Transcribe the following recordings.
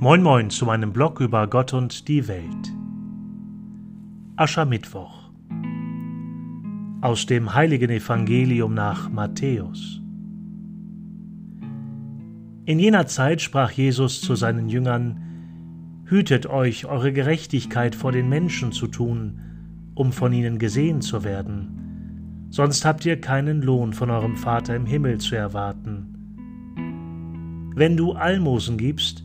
Moin Moin zu meinem Blog über Gott und die Welt. Aschermittwoch aus dem heiligen Evangelium nach Matthäus. In jener Zeit sprach Jesus zu seinen Jüngern, Hütet euch, eure Gerechtigkeit vor den Menschen zu tun, um von ihnen gesehen zu werden, sonst habt ihr keinen Lohn von eurem Vater im Himmel zu erwarten. Wenn du Almosen gibst,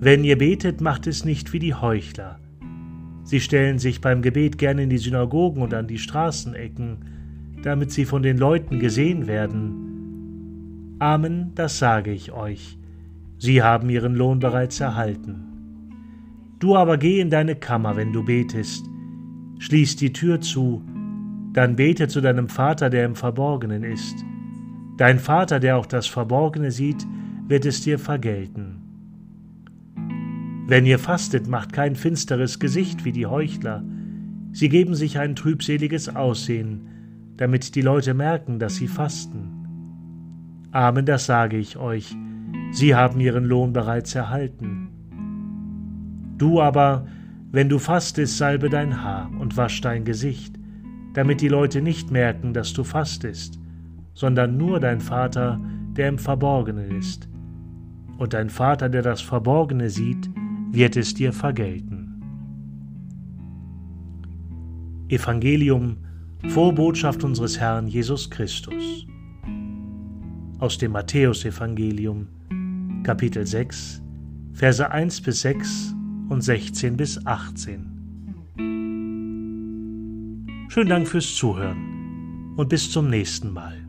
Wenn ihr betet, macht es nicht wie die Heuchler. Sie stellen sich beim Gebet gern in die Synagogen und an die Straßenecken, damit sie von den Leuten gesehen werden. Amen, das sage ich euch. Sie haben ihren Lohn bereits erhalten. Du aber geh in deine Kammer, wenn du betest, schließ die Tür zu, dann bete zu deinem Vater, der im Verborgenen ist. Dein Vater, der auch das Verborgene sieht, wird es dir vergelten. Wenn ihr fastet, macht kein finsteres Gesicht wie die Heuchler. Sie geben sich ein trübseliges Aussehen, damit die Leute merken, dass sie fasten. Amen, das sage ich euch, sie haben ihren Lohn bereits erhalten. Du aber, wenn du fastest, salbe dein Haar und wasch dein Gesicht, damit die Leute nicht merken, dass du fastest, sondern nur dein Vater, der im Verborgenen ist. Und dein Vater, der das Verborgene sieht, wird es dir vergelten. Evangelium, Vorbotschaft unseres Herrn Jesus Christus. Aus dem Matthäusevangelium, Kapitel 6, Verse 1 bis 6 und 16 bis 18. Schönen Dank fürs Zuhören und bis zum nächsten Mal.